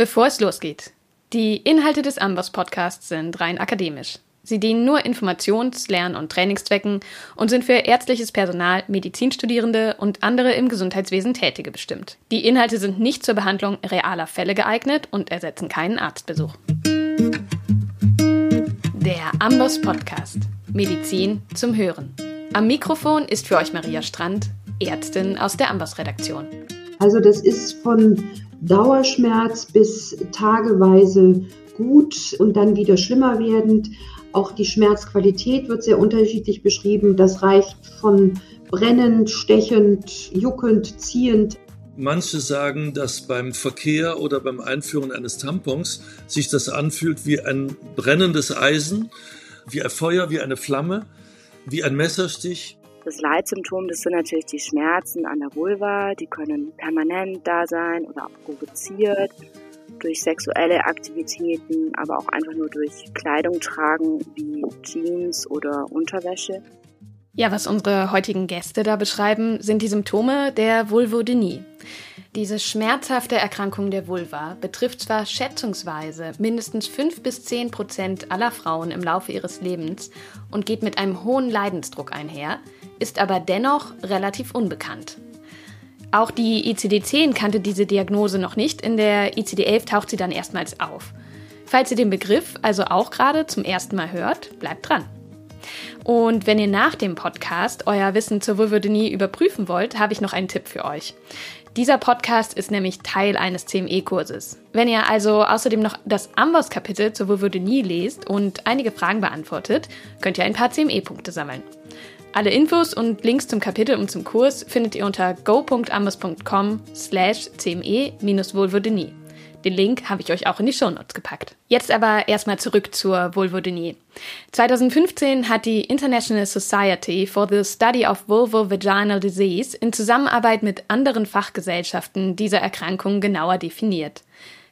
Bevor es losgeht, die Inhalte des Ambos Podcasts sind rein akademisch. Sie dienen nur Informations-, Lern- und Trainingszwecken und sind für ärztliches Personal, Medizinstudierende und andere im Gesundheitswesen Tätige bestimmt. Die Inhalte sind nicht zur Behandlung realer Fälle geeignet und ersetzen keinen Arztbesuch. Der Ambos Podcast. Medizin zum Hören. Am Mikrofon ist für euch Maria Strand, Ärztin aus der Ambos Redaktion. Also das ist von Dauerschmerz bis tageweise gut und dann wieder schlimmer werdend. Auch die Schmerzqualität wird sehr unterschiedlich beschrieben. Das reicht von brennend, stechend, juckend, ziehend. Manche sagen, dass beim Verkehr oder beim Einführen eines Tampons sich das anfühlt wie ein brennendes Eisen, wie ein Feuer, wie eine Flamme, wie ein Messerstich. Das Leitsymptom, das sind natürlich die Schmerzen an der Vulva. Die können permanent da sein oder auch provoziert durch sexuelle Aktivitäten, aber auch einfach nur durch Kleidung tragen wie Jeans oder Unterwäsche. Ja, was unsere heutigen Gäste da beschreiben, sind die Symptome der Vulvodynie. Diese schmerzhafte Erkrankung der Vulva betrifft zwar schätzungsweise mindestens 5 bis 10 Prozent aller Frauen im Laufe ihres Lebens und geht mit einem hohen Leidensdruck einher, ist aber dennoch relativ unbekannt. Auch die ICD-10 kannte diese Diagnose noch nicht, in der ICD-11 taucht sie dann erstmals auf. Falls ihr den Begriff also auch gerade zum ersten Mal hört, bleibt dran. Und wenn ihr nach dem Podcast euer Wissen zur Vulvodynie überprüfen wollt, habe ich noch einen Tipp für euch. Dieser Podcast ist nämlich Teil eines CME-Kurses. Wenn ihr also außerdem noch das Amboss-Kapitel zur Vulvodynie lest und einige Fragen beantwortet, könnt ihr ein paar CME-Punkte sammeln. Alle Infos und Links zum Kapitel und zum Kurs findet ihr unter go.ambos.com slash cme-vulvodynie. Den Link habe ich euch auch in die Shownotes gepackt. Jetzt aber erstmal zurück zur Vulvodynie. 2015 hat die International Society for the Study of Vulvovaginal Disease in Zusammenarbeit mit anderen Fachgesellschaften diese Erkrankung genauer definiert.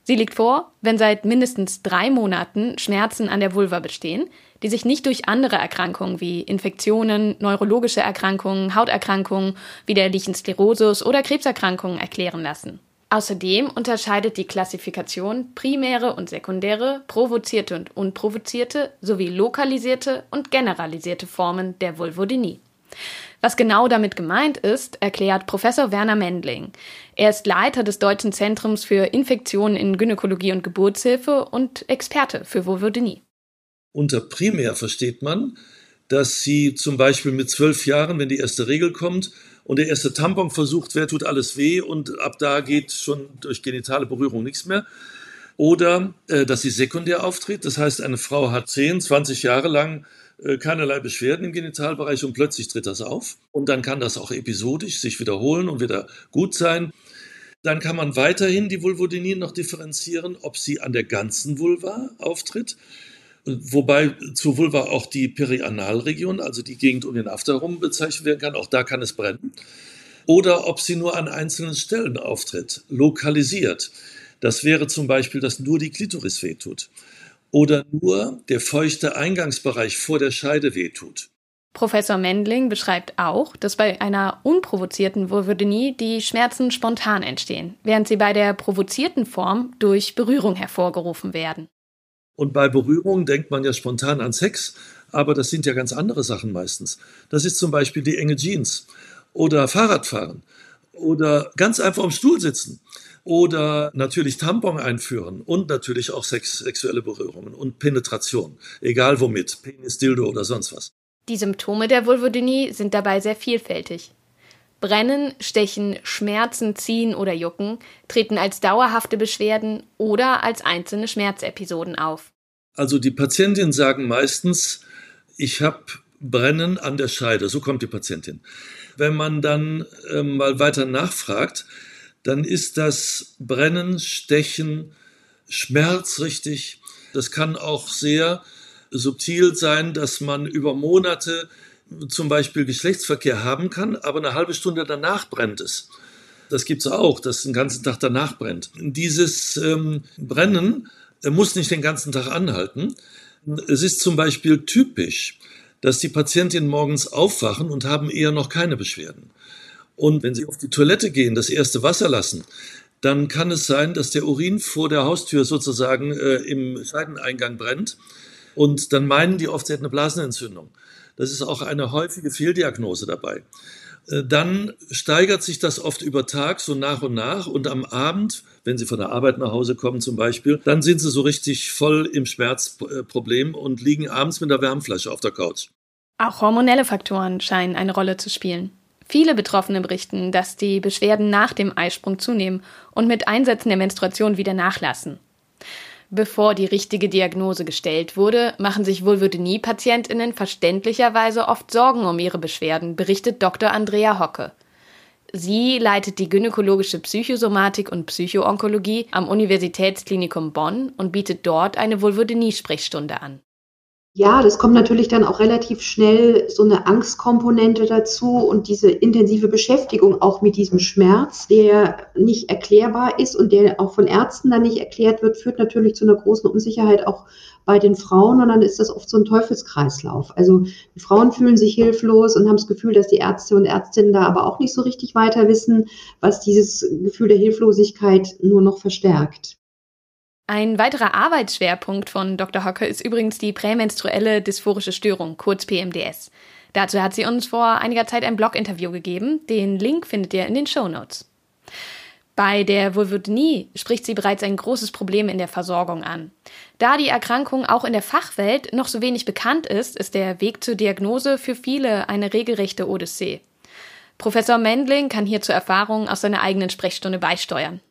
Sie liegt vor, wenn seit mindestens drei Monaten Schmerzen an der Vulva bestehen, die sich nicht durch andere Erkrankungen wie Infektionen, neurologische Erkrankungen, Hauterkrankungen wie der Lichensklerosis oder Krebserkrankungen erklären lassen. Außerdem unterscheidet die Klassifikation primäre und sekundäre, provozierte und unprovozierte sowie lokalisierte und generalisierte Formen der Vulvodynie. Was genau damit gemeint ist, erklärt Professor Werner Mendling. Er ist Leiter des Deutschen Zentrums für Infektionen in Gynäkologie und Geburtshilfe und Experte für Vulvodynie. Unter primär versteht man, dass sie zum Beispiel mit zwölf Jahren, wenn die erste Regel kommt, und der erste Tampon versucht wird, tut alles weh und ab da geht schon durch genitale Berührung nichts mehr. Oder äh, dass sie sekundär auftritt, das heißt, eine Frau hat 10, 20 Jahre lang äh, keinerlei Beschwerden im Genitalbereich und plötzlich tritt das auf. Und dann kann das auch episodisch sich wiederholen und wieder gut sein. Dann kann man weiterhin die Vulvodynie noch differenzieren, ob sie an der ganzen Vulva auftritt Wobei zur Vulva auch die Perianalregion, also die Gegend um den After herum bezeichnet werden kann. Auch da kann es brennen. Oder ob sie nur an einzelnen Stellen auftritt, lokalisiert. Das wäre zum Beispiel, dass nur die Klitoris wehtut. Oder nur der feuchte Eingangsbereich vor der Scheide wehtut. Professor Mendling beschreibt auch, dass bei einer unprovozierten Vulvodynie die Schmerzen spontan entstehen, während sie bei der provozierten Form durch Berührung hervorgerufen werden. Und bei Berührung denkt man ja spontan an Sex, aber das sind ja ganz andere Sachen meistens. Das ist zum Beispiel die enge Jeans oder Fahrradfahren oder ganz einfach am Stuhl sitzen oder natürlich Tampon einführen und natürlich auch Sex, sexuelle Berührungen und Penetration, egal womit, Penis, Dildo oder sonst was. Die Symptome der Vulvodynie sind dabei sehr vielfältig. Brennen, Stechen, Schmerzen, Ziehen oder Jucken treten als dauerhafte Beschwerden oder als einzelne Schmerzepisoden auf. Also die Patientinnen sagen meistens, ich habe Brennen an der Scheide. So kommt die Patientin. Wenn man dann äh, mal weiter nachfragt, dann ist das Brennen, Stechen, Schmerz richtig. Das kann auch sehr subtil sein, dass man über Monate zum Beispiel Geschlechtsverkehr haben kann, aber eine halbe Stunde danach brennt es. Das gibt es auch, dass den ganzen Tag danach brennt. Dieses ähm, Brennen äh, muss nicht den ganzen Tag anhalten. Es ist zum Beispiel typisch, dass die Patientinnen morgens aufwachen und haben eher noch keine Beschwerden. Und wenn sie auf die Toilette gehen, das erste Wasser lassen, dann kann es sein, dass der Urin vor der Haustür sozusagen äh, im Scheideneingang brennt. Und dann meinen die oft, sie hätten eine Blasenentzündung. Das ist auch eine häufige Fehldiagnose dabei. Äh, dann steigert sich das oft über Tag so nach und nach und am Abend, wenn Sie von der Arbeit nach Hause kommen zum Beispiel, dann sind Sie so richtig voll im Schmerzproblem und liegen abends mit der Wärmflasche auf der Couch. Auch hormonelle Faktoren scheinen eine Rolle zu spielen. Viele Betroffene berichten, dass die Beschwerden nach dem Eisprung zunehmen und mit Einsätzen der Menstruation wieder nachlassen. Bevor die richtige Diagnose gestellt wurde, machen sich Vulvodynie-PatientInnen verständlicherweise oft Sorgen um ihre Beschwerden, berichtet Dr. Andrea Hocke. Sie leitet die gynäkologische Psychosomatik und Psychoonkologie am Universitätsklinikum Bonn und bietet dort eine Vulvodynie-Sprechstunde an. Ja, das kommt natürlich dann auch relativ schnell so eine Angstkomponente dazu und diese intensive Beschäftigung auch mit diesem Schmerz, der nicht erklärbar ist und der auch von Ärzten dann nicht erklärt wird, führt natürlich zu einer großen Unsicherheit auch bei den Frauen und dann ist das oft so ein Teufelskreislauf. Also die Frauen fühlen sich hilflos und haben das Gefühl, dass die Ärzte und Ärztinnen da aber auch nicht so richtig weiter wissen, was dieses Gefühl der Hilflosigkeit nur noch verstärkt. Ein weiterer Arbeitsschwerpunkt von Dr. Hocker ist übrigens die prämenstruelle dysphorische Störung, kurz PMDS. Dazu hat sie uns vor einiger Zeit ein Blog-Interview gegeben. Den Link findet ihr in den Show Notes. Bei der Vulvodynie spricht sie bereits ein großes Problem in der Versorgung an. Da die Erkrankung auch in der Fachwelt noch so wenig bekannt ist, ist der Weg zur Diagnose für viele eine regelrechte Odyssee. Professor Mendling kann hier zur Erfahrung aus seiner eigenen Sprechstunde beisteuern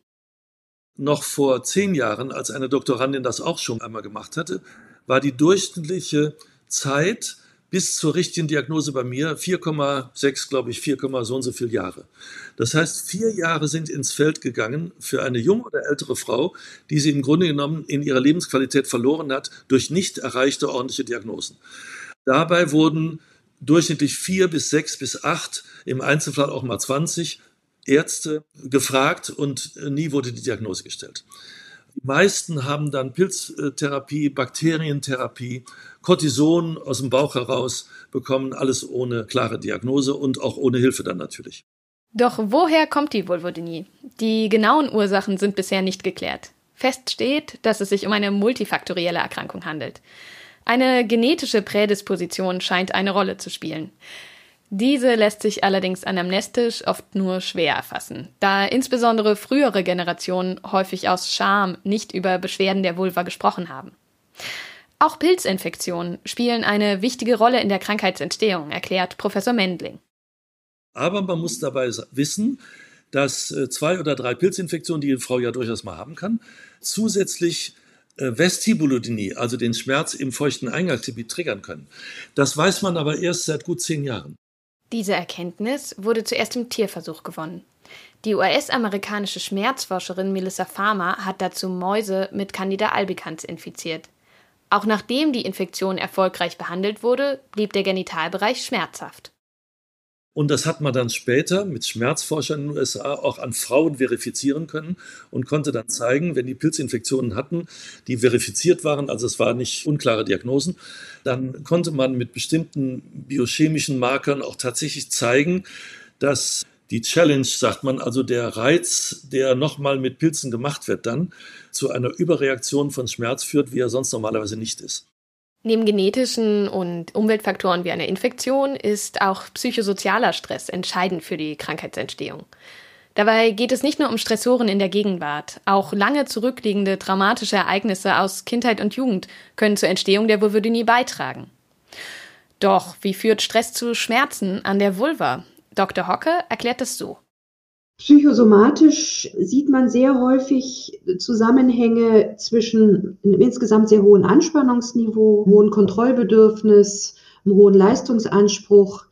noch vor zehn Jahren, als eine Doktorandin das auch schon einmal gemacht hatte, war die durchschnittliche Zeit bis zur richtigen Diagnose bei mir 4,6, glaube ich, 4, so und so viele Jahre. Das heißt, vier Jahre sind ins Feld gegangen für eine junge oder ältere Frau, die sie im Grunde genommen in ihrer Lebensqualität verloren hat durch nicht erreichte ordentliche Diagnosen. Dabei wurden durchschnittlich vier bis sechs bis acht, im Einzelfall auch mal 20 Ärzte gefragt und nie wurde die Diagnose gestellt. Die meisten haben dann Pilztherapie, Bakterientherapie, Cortison aus dem Bauch heraus bekommen, alles ohne klare Diagnose und auch ohne Hilfe dann natürlich. Doch woher kommt die Vulvodynie? Die genauen Ursachen sind bisher nicht geklärt. Fest steht, dass es sich um eine multifaktorielle Erkrankung handelt. Eine genetische Prädisposition scheint eine Rolle zu spielen. Diese lässt sich allerdings anamnestisch oft nur schwer erfassen, da insbesondere frühere Generationen häufig aus Scham nicht über Beschwerden der Vulva gesprochen haben. Auch Pilzinfektionen spielen eine wichtige Rolle in der Krankheitsentstehung, erklärt Professor Mendling. Aber man muss dabei wissen, dass äh, zwei oder drei Pilzinfektionen, die eine Frau ja durchaus mal haben kann, zusätzlich äh, Vestibulodynie, also den Schmerz im feuchten Eingangsgebiet, triggern können. Das weiß man aber erst seit gut zehn Jahren. Diese Erkenntnis wurde zuerst im Tierversuch gewonnen. Die US-amerikanische Schmerzforscherin Melissa Farmer hat dazu Mäuse mit Candida albicans infiziert. Auch nachdem die Infektion erfolgreich behandelt wurde, blieb der Genitalbereich schmerzhaft. Und das hat man dann später mit Schmerzforschern in den USA auch an Frauen verifizieren können und konnte dann zeigen, wenn die Pilzinfektionen hatten, die verifiziert waren, also es waren nicht unklare Diagnosen, dann konnte man mit bestimmten biochemischen Markern auch tatsächlich zeigen, dass die Challenge, sagt man, also der Reiz, der nochmal mit Pilzen gemacht wird, dann zu einer Überreaktion von Schmerz führt, wie er sonst normalerweise nicht ist. Neben genetischen und Umweltfaktoren wie einer Infektion ist auch psychosozialer Stress entscheidend für die Krankheitsentstehung. Dabei geht es nicht nur um Stressoren in der Gegenwart, auch lange zurückliegende dramatische Ereignisse aus Kindheit und Jugend können zur Entstehung der Vulvodynie beitragen. Doch wie führt Stress zu Schmerzen an der Vulva? Dr. Hocke erklärt das so. Psychosomatisch sieht man sehr häufig Zusammenhänge zwischen einem insgesamt sehr hohen Anspannungsniveau, hohen Kontrollbedürfnis, einem hohen Leistungsanspruch.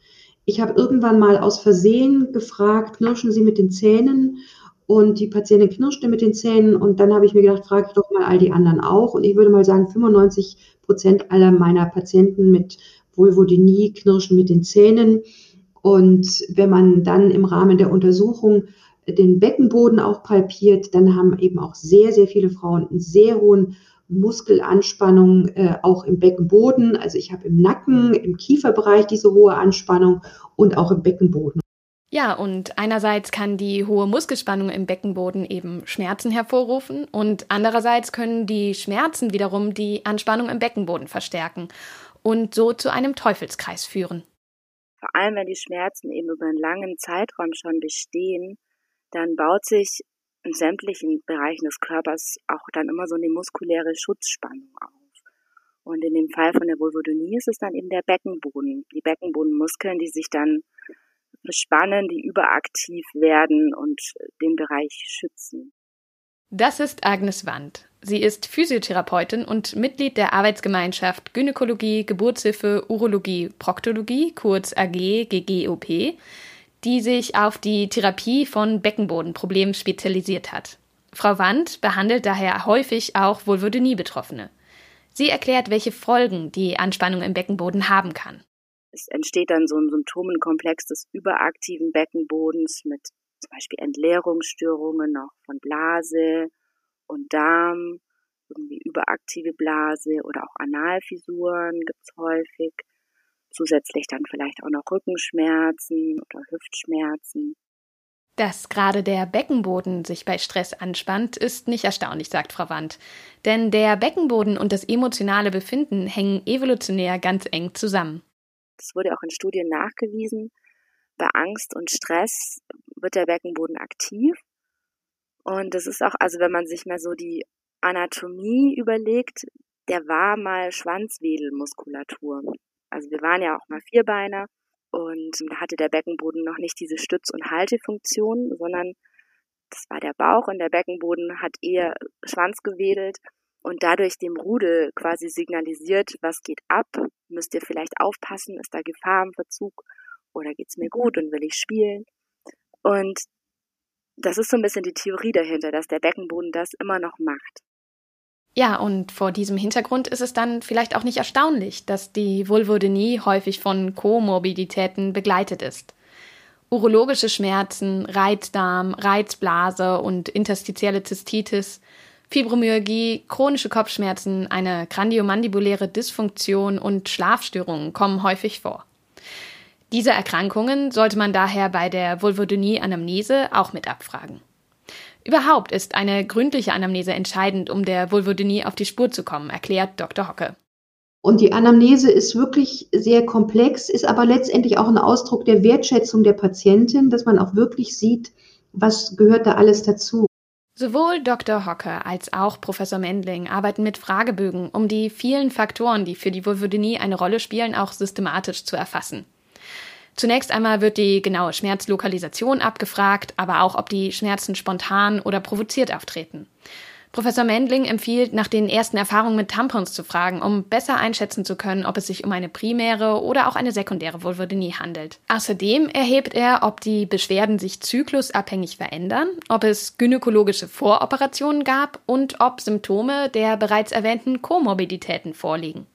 Ich habe irgendwann mal aus Versehen gefragt, knirschen Sie mit den Zähnen? Und die Patientin knirschte mit den Zähnen. Und dann habe ich mir gedacht, frage ich doch mal all die anderen auch. Und ich würde mal sagen, 95 Prozent aller meiner Patienten mit Vulvodynie knirschen mit den Zähnen. Und wenn man dann im Rahmen der Untersuchung den Beckenboden auch palpiert, dann haben eben auch sehr, sehr viele Frauen einen sehr hohen Muskelanspannung äh, auch im Beckenboden. Also ich habe im Nacken, im Kieferbereich diese hohe Anspannung und auch im Beckenboden. Ja, und einerseits kann die hohe Muskelspannung im Beckenboden eben Schmerzen hervorrufen und andererseits können die Schmerzen wiederum die Anspannung im Beckenboden verstärken und so zu einem Teufelskreis führen. Vor allem, wenn die Schmerzen eben über einen langen Zeitraum schon bestehen, dann baut sich in sämtlichen Bereichen des Körpers auch dann immer so eine muskuläre Schutzspannung auf. Und in dem Fall von der Vulvodynie ist es dann eben der Beckenboden, die Beckenbodenmuskeln, die sich dann bespannen, die überaktiv werden und den Bereich schützen. Das ist Agnes Wand. Sie ist Physiotherapeutin und Mitglied der Arbeitsgemeinschaft Gynäkologie, Geburtshilfe, Urologie, Proktologie, kurz AG GGOP, die sich auf die Therapie von Beckenbodenproblemen spezialisiert hat. Frau Wand behandelt daher häufig auch Vulvodynie-Betroffene. Sie erklärt, welche Folgen die Anspannung im Beckenboden haben kann. Es entsteht dann so ein Symptomenkomplex des überaktiven Beckenbodens mit zum Beispiel Entleerungsstörungen noch von Blase und Darm, irgendwie überaktive Blase oder auch Analfisuren gibt's häufig. Zusätzlich dann vielleicht auch noch Rückenschmerzen oder Hüftschmerzen. Dass gerade der Beckenboden sich bei Stress anspannt, ist nicht erstaunlich, sagt Frau Wandt. Denn der Beckenboden und das emotionale Befinden hängen evolutionär ganz eng zusammen. Das wurde auch in Studien nachgewiesen. Bei Angst und Stress wird der Beckenboden aktiv. Und das ist auch, also wenn man sich mal so die Anatomie überlegt, der war mal Schwanzwedelmuskulatur. Also wir waren ja auch mal Vierbeiner und da hatte der Beckenboden noch nicht diese Stütz- und Haltefunktion, sondern das war der Bauch und der Beckenboden hat eher Schwanz gewedelt und dadurch dem Rudel quasi signalisiert, was geht ab, müsst ihr vielleicht aufpassen, ist da Gefahr im Verzug oder geht's mir gut und will ich spielen. Und das ist so ein bisschen die Theorie dahinter, dass der Beckenboden das immer noch macht. Ja, und vor diesem Hintergrund ist es dann vielleicht auch nicht erstaunlich, dass die Vulvodynie häufig von Komorbiditäten begleitet ist. Urologische Schmerzen, Reizdarm, Reizblase und interstitielle Zystitis, Fibromyalgie, chronische Kopfschmerzen, eine kraniomandibuläre Dysfunktion und Schlafstörungen kommen häufig vor. Diese Erkrankungen sollte man daher bei der Vulvodynie-Anamnese auch mit abfragen. Überhaupt ist eine gründliche Anamnese entscheidend, um der Vulvodynie auf die Spur zu kommen, erklärt Dr. Hocke. Und die Anamnese ist wirklich sehr komplex, ist aber letztendlich auch ein Ausdruck der Wertschätzung der Patientin, dass man auch wirklich sieht, was gehört da alles dazu. Sowohl Dr. Hocke als auch Professor Mendling arbeiten mit Fragebögen, um die vielen Faktoren, die für die Vulvodynie eine Rolle spielen, auch systematisch zu erfassen. Zunächst einmal wird die genaue Schmerzlokalisation abgefragt, aber auch, ob die Schmerzen spontan oder provoziert auftreten. Professor Mendling empfiehlt, nach den ersten Erfahrungen mit Tampons zu fragen, um besser einschätzen zu können, ob es sich um eine primäre oder auch eine sekundäre Vulvodynie handelt. Außerdem erhebt er, ob die Beschwerden sich zyklusabhängig verändern, ob es gynäkologische Voroperationen gab und ob Symptome der bereits erwähnten Komorbiditäten vorliegen.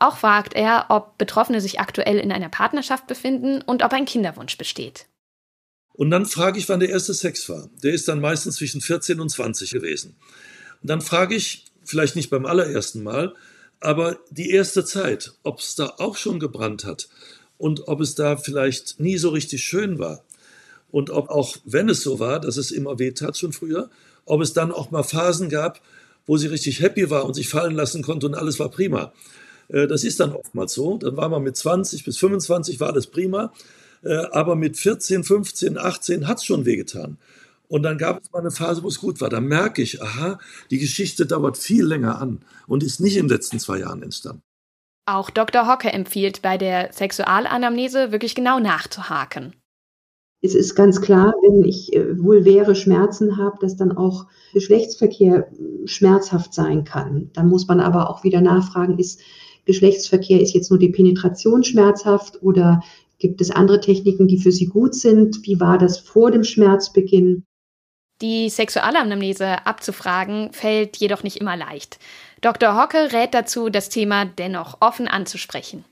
Auch fragt er, ob Betroffene sich aktuell in einer Partnerschaft befinden und ob ein Kinderwunsch besteht. Und dann frage ich, wann der erste Sex war. Der ist dann meistens zwischen 14 und 20 gewesen. Und dann frage ich, vielleicht nicht beim allerersten Mal, aber die erste Zeit, ob es da auch schon gebrannt hat und ob es da vielleicht nie so richtig schön war. Und ob auch, wenn es so war, dass es immer weh tat schon früher, ob es dann auch mal Phasen gab, wo sie richtig happy war und sich fallen lassen konnte und alles war prima. Äh, das ist dann oftmals so. Dann war man mit 20 bis 25, war das prima. Äh, aber mit 14, 15, 18 hat es schon wehgetan. Und dann gab es mal eine Phase, wo es gut war. Da merke ich, aha, die Geschichte dauert viel länger an und ist nicht in den letzten zwei Jahren entstanden. Auch Dr. Hocke empfiehlt bei der Sexualanamnese wirklich genau nachzuhaken. Es ist ganz klar, wenn ich äh, vulväre Schmerzen habe, dass dann auch Geschlechtsverkehr schmerzhaft sein kann. Dann muss man aber auch wieder nachfragen, ist Geschlechtsverkehr, ist jetzt nur die Penetration schmerzhaft oder gibt es andere Techniken, die für Sie gut sind? Wie war das vor dem Schmerzbeginn? Die Sexualanamnese abzufragen fällt jedoch nicht immer leicht. Dr. Hocke rät dazu, das Thema dennoch offen anzusprechen.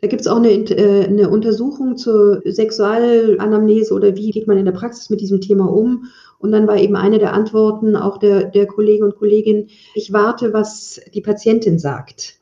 Da gibt es auch eine, äh, eine, Untersuchung zur Sexualanamnese oder wie geht man in der Praxis mit diesem Thema um. Und dann war eben eine der Antworten auch der, der Kollegen und Kollegin, ich warte, was die Patientin sagt.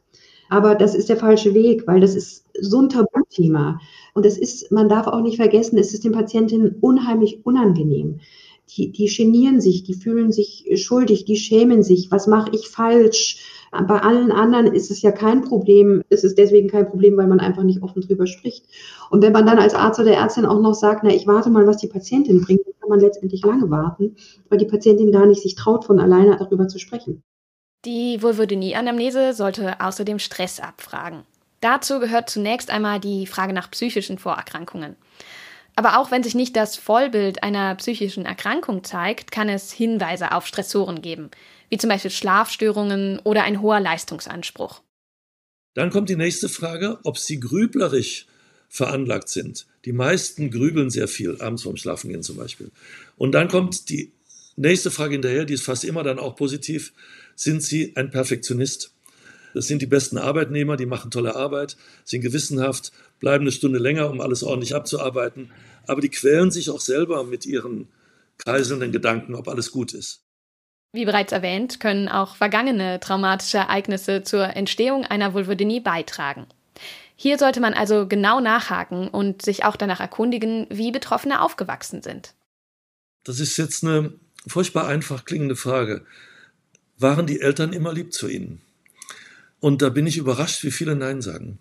Aber das ist der falsche Weg, weil das ist so ein Tabuthema. Und es ist, man darf auch nicht vergessen, es ist den Patientinnen unheimlich unangenehm. Die, die genieren sich, die fühlen sich schuldig, die schämen sich. Was mache ich falsch? Bei allen anderen ist es ja kein Problem. Es ist deswegen kein Problem, weil man einfach nicht offen drüber spricht. Und wenn man dann als Arzt oder Ärztin auch noch sagt, na, ich warte mal, was die Patientin bringt, dann kann man letztendlich lange warten, weil die Patientin gar nicht sich traut, von alleine darüber zu sprechen. Die Vulvodynie-Anamnese sollte außerdem Stress abfragen. Dazu gehört zunächst einmal die Frage nach psychischen Vorerkrankungen. Aber auch wenn sich nicht das Vollbild einer psychischen Erkrankung zeigt, kann es Hinweise auf Stressoren geben, wie zum Beispiel Schlafstörungen oder ein hoher Leistungsanspruch. Dann kommt die nächste Frage, ob Sie grüblerisch veranlagt sind. Die meisten grübeln sehr viel, abends vorm Schlafengehen zum Beispiel. Und dann kommt die nächste Frage hinterher, die ist fast immer dann auch positiv. Sind Sie ein Perfektionist? Das sind die besten Arbeitnehmer, die machen tolle Arbeit, sind gewissenhaft, bleiben eine Stunde länger, um alles ordentlich abzuarbeiten. Aber die quälen sich auch selber mit ihren kreiselnden Gedanken, ob alles gut ist. Wie bereits erwähnt, können auch vergangene traumatische Ereignisse zur Entstehung einer Vulvodynie beitragen. Hier sollte man also genau nachhaken und sich auch danach erkundigen, wie Betroffene aufgewachsen sind. Das ist jetzt eine furchtbar einfach klingende Frage. Waren die Eltern immer lieb zu ihnen? Und da bin ich überrascht, wie viele Nein sagen.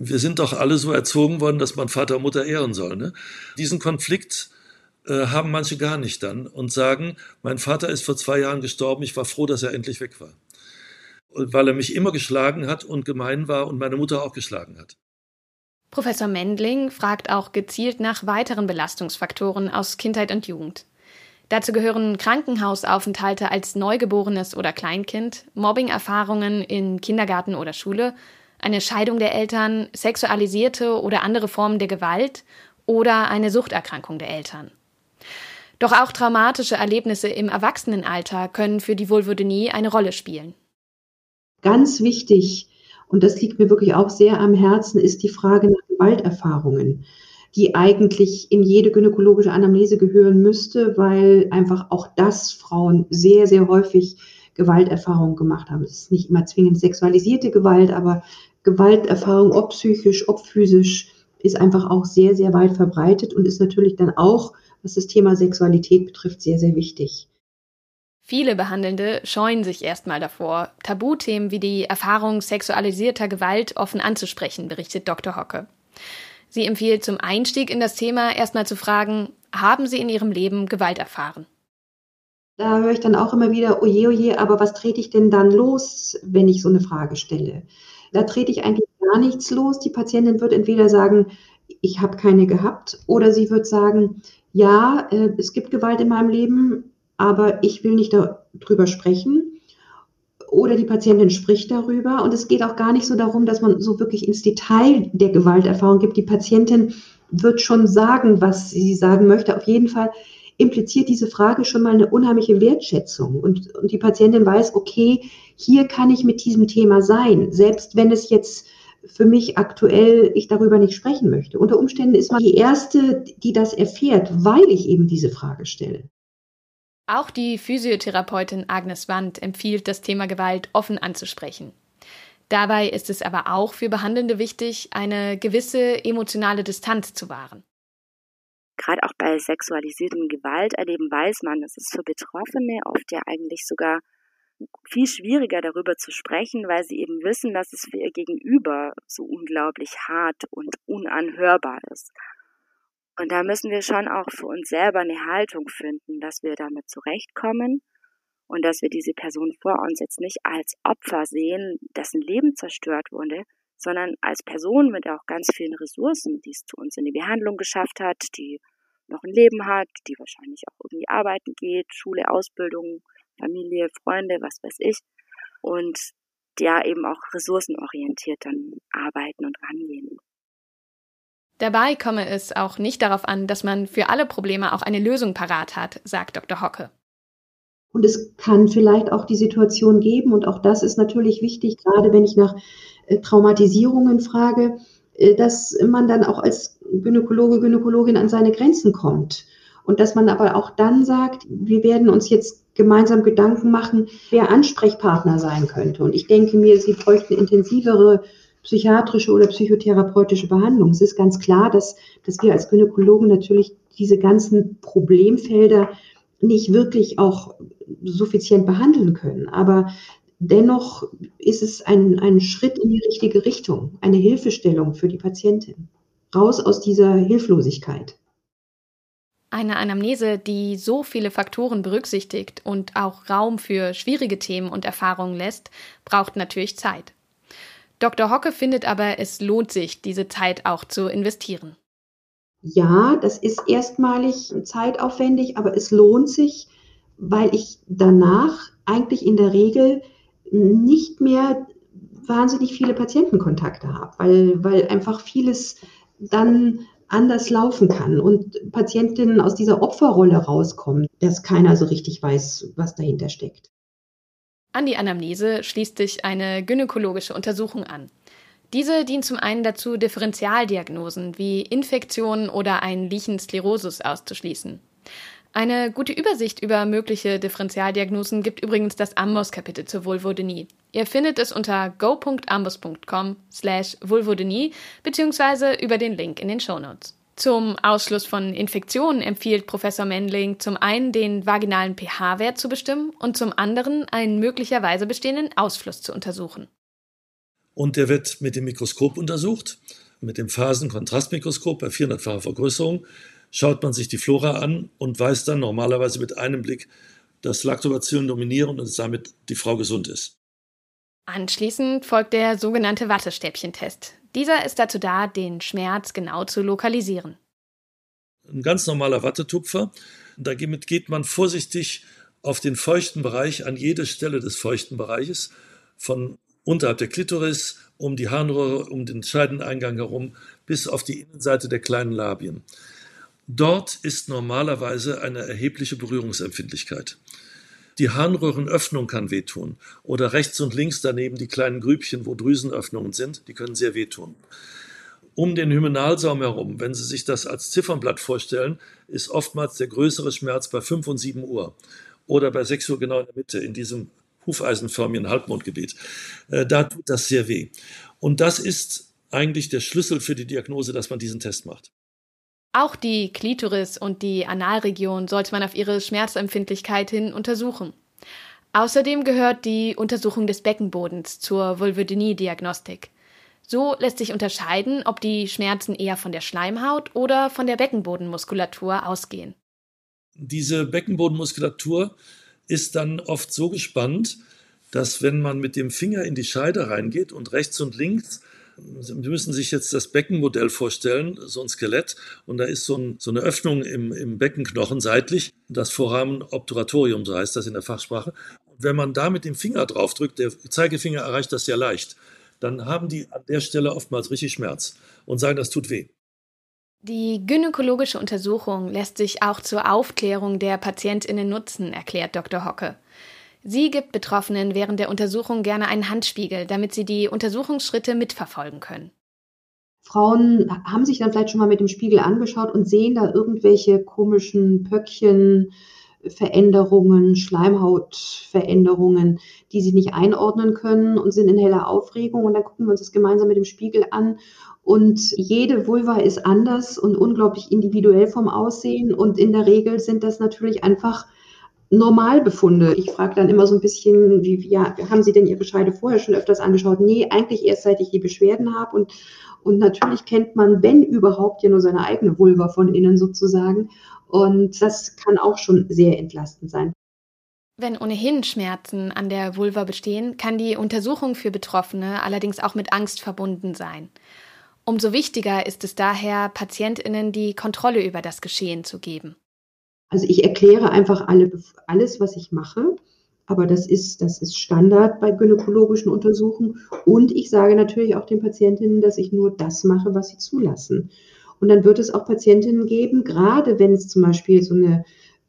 Wir sind doch alle so erzogen worden, dass man Vater und Mutter ehren soll. Ne? Diesen Konflikt äh, haben manche gar nicht dann und sagen, mein Vater ist vor zwei Jahren gestorben, ich war froh, dass er endlich weg war. Weil er mich immer geschlagen hat und gemein war und meine Mutter auch geschlagen hat. Professor Mendling fragt auch gezielt nach weiteren Belastungsfaktoren aus Kindheit und Jugend. Dazu gehören Krankenhausaufenthalte als Neugeborenes oder Kleinkind, Mobbing-Erfahrungen in Kindergarten oder Schule, eine Scheidung der Eltern, sexualisierte oder andere Formen der Gewalt oder eine Suchterkrankung der Eltern. Doch auch traumatische Erlebnisse im Erwachsenenalter können für die Vulvodynie eine Rolle spielen. Ganz wichtig, und das liegt mir wirklich auch sehr am Herzen, ist die Frage nach Gewalterfahrungen, die eigentlich in jede gynäkologische Anamnese gehören müsste, weil einfach auch das Frauen sehr, sehr häufig Gewalterfahrungen gemacht haben. Es ist nicht immer zwingend sexualisierte Gewalt, aber Gewalterfahrung, ob psychisch, ob physisch, ist einfach auch sehr, sehr weit verbreitet und ist natürlich dann auch was das Thema Sexualität betrifft, sehr, sehr wichtig. Viele Behandelnde scheuen sich erstmal davor, Tabuthemen wie die Erfahrung sexualisierter Gewalt offen anzusprechen, berichtet Dr. Hocke. Sie empfiehlt zum Einstieg in das Thema erstmal zu fragen, haben Sie in Ihrem Leben Gewalt erfahren? Da höre ich dann auch immer wieder, oje, oje, aber was trete ich denn dann los, wenn ich so eine Frage stelle? Da trete ich eigentlich gar nichts los. Die Patientin wird entweder sagen, ich habe keine gehabt, oder sie wird sagen, ja, äh, es gibt Gewalt in meinem Leben, aber ich will nicht darüber sprechen. Oder die Patientin spricht darüber. Und es geht auch gar nicht so darum, dass man so wirklich ins Detail der Gewalterfahrung gibt. Die Patientin wird schon sagen, was sie sagen möchte. Auf jeden Fall impliziert diese Frage schon mal eine unheimliche Wertschätzung. Und, und die Patientin weiß, okay, hier kann ich mit diesem Thema sein, selbst wenn es jetzt für mich aktuell ich darüber nicht sprechen möchte. Unter Umständen ist man die Erste, die das erfährt, weil ich eben diese Frage stelle. Auch die Physiotherapeutin Agnes Wand empfiehlt, das Thema Gewalt offen anzusprechen. Dabei ist es aber auch für Behandelnde wichtig, eine gewisse emotionale Distanz zu wahren. Gerade auch bei sexualisiertem Gewalterleben weiß man, dass es für Betroffene oft ja eigentlich sogar viel schwieriger darüber zu sprechen, weil sie eben wissen, dass es für ihr Gegenüber so unglaublich hart und unanhörbar ist. Und da müssen wir schon auch für uns selber eine Haltung finden, dass wir damit zurechtkommen und dass wir diese Person vor uns jetzt nicht als Opfer sehen, dessen Leben zerstört wurde, sondern als Person mit auch ganz vielen Ressourcen, die es zu uns in die Behandlung geschafft hat, die noch ein Leben hat, die wahrscheinlich auch irgendwie arbeiten geht, Schule, Ausbildung, Familie, Freunde, was weiß ich. Und ja, eben auch ressourcenorientiert dann arbeiten und rangehen. Dabei komme es auch nicht darauf an, dass man für alle Probleme auch eine Lösung parat hat, sagt Dr. Hocke. Und es kann vielleicht auch die Situation geben, und auch das ist natürlich wichtig, gerade wenn ich nach äh, Traumatisierungen frage, äh, dass man dann auch als Gynäkologe, Gynäkologin an seine Grenzen kommt. Und dass man aber auch dann sagt, wir werden uns jetzt gemeinsam Gedanken machen, wer Ansprechpartner sein könnte. Und ich denke mir, Sie bräuchten intensivere psychiatrische oder psychotherapeutische Behandlung. Es ist ganz klar, dass, dass wir als Gynäkologen natürlich diese ganzen Problemfelder nicht wirklich auch suffizient behandeln können. Aber dennoch ist es ein, ein Schritt in die richtige Richtung, eine Hilfestellung für die Patientin. Raus aus dieser Hilflosigkeit. Eine Anamnese, die so viele Faktoren berücksichtigt und auch Raum für schwierige Themen und Erfahrungen lässt, braucht natürlich Zeit. Dr. Hocke findet aber, es lohnt sich, diese Zeit auch zu investieren. Ja, das ist erstmalig zeitaufwendig, aber es lohnt sich, weil ich danach eigentlich in der Regel nicht mehr wahnsinnig viele Patientenkontakte habe, weil, weil einfach vieles dann anders laufen kann und Patientinnen aus dieser Opferrolle rauskommen, dass keiner so richtig weiß, was dahinter steckt. An die Anamnese schließt sich eine gynäkologische Untersuchung an. Diese dient zum einen dazu, Differentialdiagnosen wie Infektionen oder ein Lichen Sklerosus auszuschließen. Eine gute Übersicht über mögliche Differentialdiagnosen gibt übrigens das Amboss-Kapitel zur Vulvodynie. Ihr findet es unter go.ambos.com slash Vulvodynie beziehungsweise über den Link in den Shownotes. Zum Ausschluss von Infektionen empfiehlt Professor Mendling zum einen den vaginalen pH-Wert zu bestimmen und zum anderen einen möglicherweise bestehenden Ausfluss zu untersuchen und der wird mit dem Mikroskop untersucht, mit dem Phasenkontrastmikroskop bei 400-facher Vergrößerung. Schaut man sich die Flora an und weiß dann normalerweise mit einem Blick, dass Lactobacillen dominieren und damit die Frau gesund ist. Anschließend folgt der sogenannte Wattestäbchentest. Dieser ist dazu da, den Schmerz genau zu lokalisieren. Ein ganz normaler Wattetupfer. Damit geht man vorsichtig auf den feuchten Bereich, an jede Stelle des feuchten Bereiches, von unterhalb der Klitoris, um die Harnröhre, um den Scheideneingang herum, bis auf die Innenseite der kleinen Labien. Dort ist normalerweise eine erhebliche Berührungsempfindlichkeit. Die Harnröhrenöffnung kann wehtun oder rechts und links daneben die kleinen Grübchen, wo Drüsenöffnungen sind, die können sehr wehtun. Um den Hymenalsaum herum, wenn Sie sich das als Ziffernblatt vorstellen, ist oftmals der größere Schmerz bei 5 und 7 Uhr oder bei 6 Uhr genau in der Mitte, in diesem hufeisenförmigen Halbmondgebiet. Äh, da tut das sehr weh. Und das ist eigentlich der Schlüssel für die Diagnose, dass man diesen Test macht. Auch die Klitoris und die Analregion sollte man auf ihre Schmerzempfindlichkeit hin untersuchen. Außerdem gehört die Untersuchung des Beckenbodens zur Vulvodynie-Diagnostik. So lässt sich unterscheiden, ob die Schmerzen eher von der Schleimhaut oder von der Beckenbodenmuskulatur ausgehen. Diese Beckenbodenmuskulatur ist dann oft so gespannt, dass wenn man mit dem Finger in die Scheide reingeht und rechts und links, Sie müssen sich jetzt das Beckenmodell vorstellen, so ein Skelett, und da ist so, ein, so eine Öffnung im, im, Beckenknochen seitlich, das Foramen Obturatorium, so heißt das in der Fachsprache. Wenn man da mit dem Finger drauf drückt, der Zeigefinger erreicht das sehr leicht, dann haben die an der Stelle oftmals richtig Schmerz und sagen, das tut weh. Die gynäkologische Untersuchung lässt sich auch zur Aufklärung der PatientInnen nutzen, erklärt Dr. Hocke. Sie gibt Betroffenen während der Untersuchung gerne einen Handspiegel, damit sie die Untersuchungsschritte mitverfolgen können. Frauen haben sich dann vielleicht schon mal mit dem Spiegel angeschaut und sehen da irgendwelche komischen Pöckchen, Veränderungen, Schleimhautveränderungen, die sie nicht einordnen können und sind in heller Aufregung. Und dann gucken wir uns das gemeinsam mit dem Spiegel an und jede Vulva ist anders und unglaublich individuell vom Aussehen. Und in der Regel sind das natürlich einfach Normalbefunde. Ich frage dann immer so ein bisschen, wie, ja, haben Sie denn Ihre Scheide vorher schon öfters angeschaut? Nee, eigentlich erst seit ich die Beschwerden habe. Und, und natürlich kennt man, wenn überhaupt, ja nur seine eigene Vulva von innen sozusagen. Und das kann auch schon sehr entlastend sein. Wenn ohnehin Schmerzen an der Vulva bestehen, kann die Untersuchung für Betroffene allerdings auch mit Angst verbunden sein. Umso wichtiger ist es daher, Patientinnen die Kontrolle über das Geschehen zu geben. Also ich erkläre einfach alle, alles, was ich mache, aber das ist, das ist Standard bei gynäkologischen Untersuchungen. Und ich sage natürlich auch den Patientinnen, dass ich nur das mache, was sie zulassen. Und dann wird es auch Patientinnen geben, gerade wenn es zum Beispiel so eine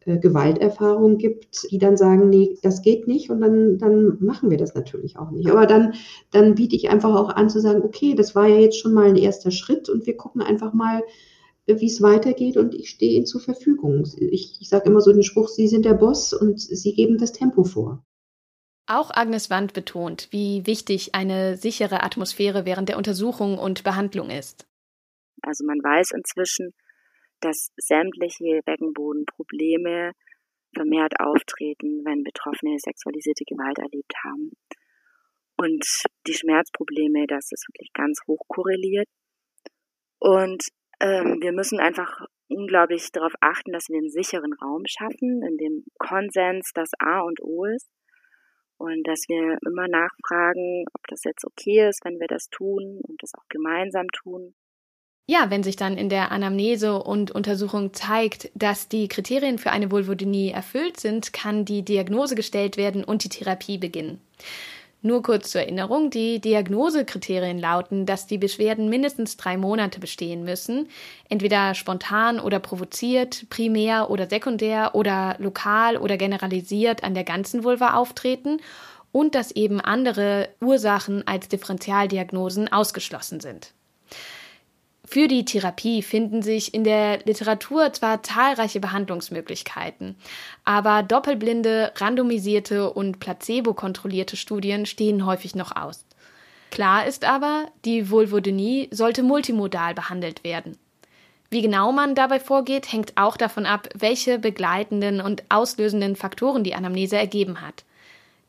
äh, Gewalterfahrung gibt, die dann sagen, nee, das geht nicht und dann, dann machen wir das natürlich auch nicht. Aber dann, dann biete ich einfach auch an zu sagen, okay, das war ja jetzt schon mal ein erster Schritt und wir gucken einfach mal, wie es weitergeht und ich stehe Ihnen zur Verfügung. Ich, ich sage immer so den Spruch, Sie sind der Boss und Sie geben das Tempo vor. Auch Agnes Wand betont, wie wichtig eine sichere Atmosphäre während der Untersuchung und Behandlung ist. Also man weiß inzwischen, dass sämtliche Beckenbodenprobleme vermehrt auftreten, wenn Betroffene sexualisierte Gewalt erlebt haben. Und die Schmerzprobleme, das ist wirklich ganz hoch korreliert. Und ähm, wir müssen einfach unglaublich darauf achten, dass wir einen sicheren Raum schaffen, in dem Konsens das A und O ist. Und dass wir immer nachfragen, ob das jetzt okay ist, wenn wir das tun und das auch gemeinsam tun. Ja, wenn sich dann in der Anamnese und Untersuchung zeigt, dass die Kriterien für eine Vulvodynie erfüllt sind, kann die Diagnose gestellt werden und die Therapie beginnen. Nur kurz zur Erinnerung, die Diagnosekriterien lauten, dass die Beschwerden mindestens drei Monate bestehen müssen, entweder spontan oder provoziert, primär oder sekundär oder lokal oder generalisiert an der ganzen Vulva auftreten und dass eben andere Ursachen als Differentialdiagnosen ausgeschlossen sind. Für die Therapie finden sich in der Literatur zwar zahlreiche Behandlungsmöglichkeiten, aber doppelblinde, randomisierte und placebo-kontrollierte Studien stehen häufig noch aus. Klar ist aber, die Vulvodynie sollte multimodal behandelt werden. Wie genau man dabei vorgeht, hängt auch davon ab, welche begleitenden und auslösenden Faktoren die Anamnese ergeben hat.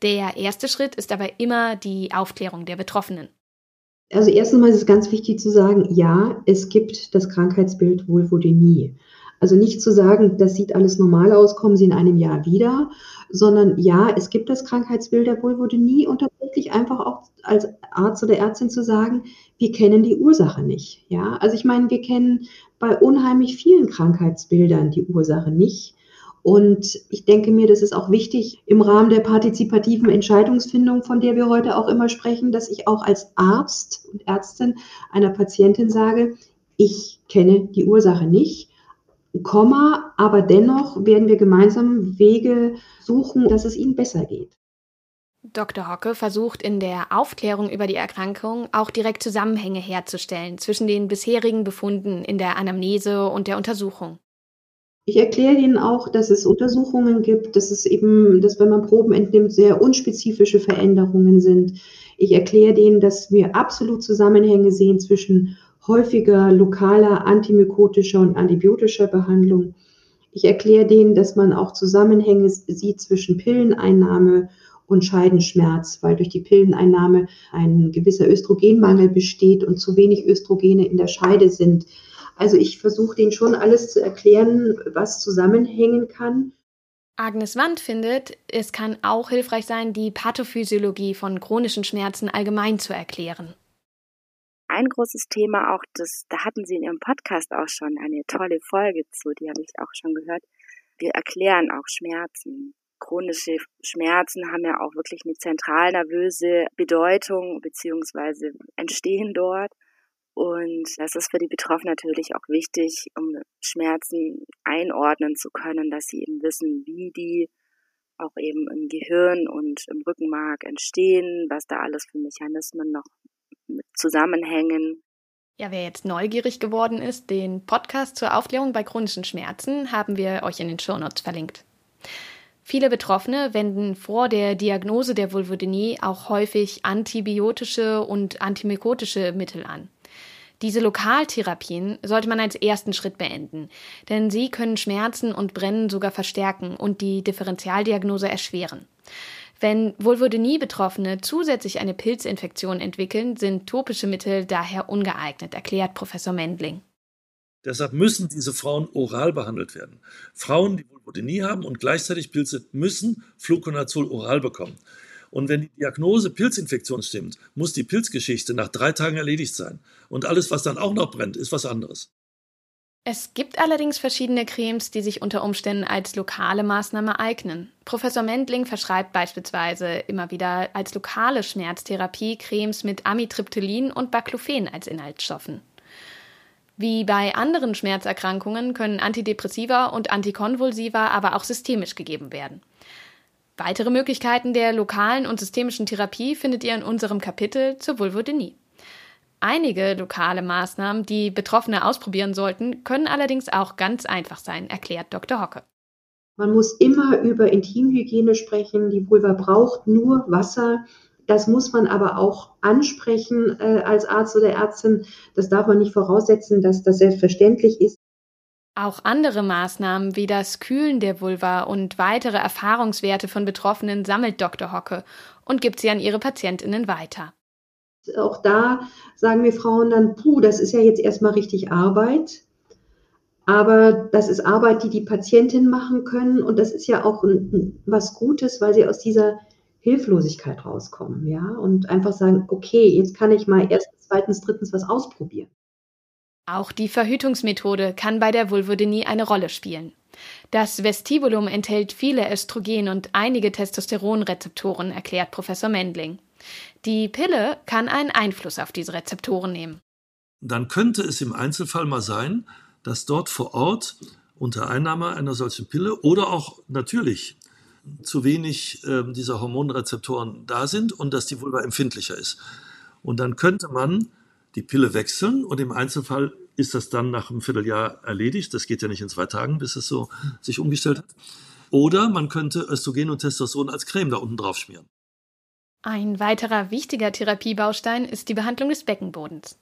Der erste Schritt ist aber immer die Aufklärung der Betroffenen. Also erstens mal ist es ganz wichtig zu sagen, ja, es gibt das Krankheitsbild Vulvodynie. Also nicht zu sagen, das sieht alles normal aus, kommen Sie in einem Jahr wieder, sondern ja, es gibt das Krankheitsbild der Vulvodynie und tatsächlich einfach auch als Arzt oder Ärztin zu sagen, wir kennen die Ursache nicht. Ja, also ich meine, wir kennen bei unheimlich vielen Krankheitsbildern die Ursache nicht. Und ich denke mir, das ist auch wichtig im Rahmen der partizipativen Entscheidungsfindung, von der wir heute auch immer sprechen, dass ich auch als Arzt und Ärztin einer Patientin sage, ich kenne die Ursache nicht, Komma, aber dennoch werden wir gemeinsam Wege suchen, dass es ihnen besser geht. Dr. Hocke versucht in der Aufklärung über die Erkrankung auch direkt Zusammenhänge herzustellen zwischen den bisherigen Befunden in der Anamnese und der Untersuchung. Ich erkläre Ihnen auch, dass es Untersuchungen gibt, dass es eben, dass wenn man Proben entnimmt, sehr unspezifische Veränderungen sind. Ich erkläre denen, dass wir absolut Zusammenhänge sehen zwischen häufiger lokaler antimykotischer und antibiotischer Behandlung. Ich erkläre denen, dass man auch Zusammenhänge sieht zwischen Pilleneinnahme und Scheidenschmerz, weil durch die Pilleneinnahme ein gewisser Östrogenmangel besteht und zu wenig Östrogene in der Scheide sind. Also ich versuche denen schon alles zu erklären, was zusammenhängen kann. Agnes Wand findet, es kann auch hilfreich sein, die Pathophysiologie von chronischen Schmerzen allgemein zu erklären. Ein großes Thema auch, das, da hatten Sie in Ihrem Podcast auch schon eine tolle Folge zu, die habe ich auch schon gehört. Wir erklären auch Schmerzen. Chronische Schmerzen haben ja auch wirklich eine zentralnervöse Bedeutung beziehungsweise entstehen dort. Und das ist für die Betroffenen natürlich auch wichtig, um Schmerzen einordnen zu können, dass sie eben wissen, wie die auch eben im Gehirn und im Rückenmark entstehen, was da alles für Mechanismen noch zusammenhängen. Ja, wer jetzt neugierig geworden ist, den Podcast zur Aufklärung bei chronischen Schmerzen haben wir euch in den Shownotes verlinkt. Viele Betroffene wenden vor der Diagnose der Vulvodynie auch häufig antibiotische und antimykotische Mittel an. Diese Lokaltherapien sollte man als ersten Schritt beenden, denn sie können Schmerzen und Brennen sogar verstärken und die Differentialdiagnose erschweren. Wenn Vulvodynie-Betroffene zusätzlich eine Pilzinfektion entwickeln, sind topische Mittel daher ungeeignet, erklärt Professor Mendling. Deshalb müssen diese Frauen oral behandelt werden. Frauen, die Vulvodynie haben und gleichzeitig Pilze, müssen Fluconazol oral bekommen. Und wenn die Diagnose Pilzinfektion stimmt, muss die Pilzgeschichte nach drei Tagen erledigt sein. Und alles, was dann auch noch brennt, ist was anderes. Es gibt allerdings verschiedene Cremes, die sich unter Umständen als lokale Maßnahme eignen. Professor Mendling verschreibt beispielsweise immer wieder als lokale Schmerztherapie Cremes mit Amitriptylin und Baclofen als Inhaltsstoffen. Wie bei anderen Schmerzerkrankungen können Antidepressiva und Antikonvulsiva aber auch systemisch gegeben werden. Weitere Möglichkeiten der lokalen und systemischen Therapie findet ihr in unserem Kapitel zur Vulvodynie. Einige lokale Maßnahmen, die Betroffene ausprobieren sollten, können allerdings auch ganz einfach sein, erklärt Dr. Hocke. Man muss immer über Intimhygiene sprechen. Die Vulva braucht nur Wasser. Das muss man aber auch ansprechen äh, als Arzt oder Ärztin. Das darf man nicht voraussetzen, dass das selbstverständlich ist. Auch andere Maßnahmen wie das Kühlen der Vulva und weitere Erfahrungswerte von Betroffenen sammelt Dr. Hocke und gibt sie an ihre Patientinnen weiter. Auch da sagen wir Frauen dann, puh, das ist ja jetzt erstmal richtig Arbeit. Aber das ist Arbeit, die die Patientin machen können. Und das ist ja auch was Gutes, weil sie aus dieser Hilflosigkeit rauskommen, ja, und einfach sagen, okay, jetzt kann ich mal erstens, zweitens, drittens was ausprobieren. Auch die Verhütungsmethode kann bei der Vulvodynie eine Rolle spielen. Das Vestibulum enthält viele Östrogen und einige Testosteronrezeptoren, erklärt Professor Mendling. Die Pille kann einen Einfluss auf diese Rezeptoren nehmen. Dann könnte es im Einzelfall mal sein, dass dort vor Ort unter Einnahme einer solchen Pille oder auch natürlich zu wenig äh, dieser Hormonrezeptoren da sind und dass die Vulva empfindlicher ist. Und dann könnte man die Pille wechseln und im Einzelfall ist das dann nach einem Vierteljahr erledigt. Das geht ja nicht in zwei Tagen, bis es so sich umgestellt hat. Oder man könnte Östrogen und Testosteron als Creme da unten drauf schmieren. Ein weiterer wichtiger Therapiebaustein ist die Behandlung des Beckenbodens.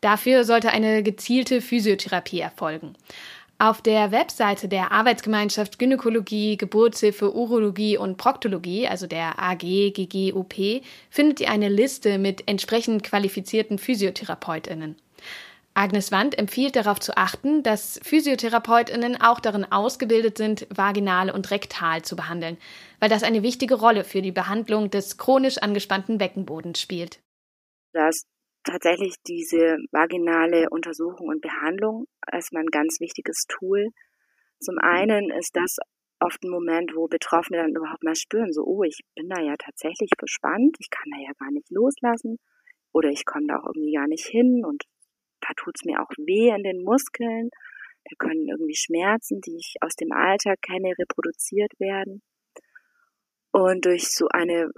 Dafür sollte eine gezielte Physiotherapie erfolgen. Auf der Webseite der Arbeitsgemeinschaft Gynäkologie, Geburtshilfe, Urologie und Proktologie, also der AGGGUP, findet ihr eine Liste mit entsprechend qualifizierten Physiotherapeutinnen. Agnes Wand empfiehlt darauf zu achten, dass Physiotherapeutinnen auch darin ausgebildet sind, vaginal und rektal zu behandeln, weil das eine wichtige Rolle für die Behandlung des chronisch angespannten Beckenbodens spielt. Das tatsächlich diese vaginale Untersuchung und Behandlung erstmal ein ganz wichtiges Tool. Zum einen ist das oft ein Moment, wo Betroffene dann überhaupt mal spüren, so, oh, ich bin da ja tatsächlich bespannt, ich kann da ja gar nicht loslassen oder ich komme da auch irgendwie gar nicht hin und da tut's mir auch weh in den Muskeln. Da können irgendwie Schmerzen, die ich aus dem Alltag kenne, reproduziert werden. Und durch so eine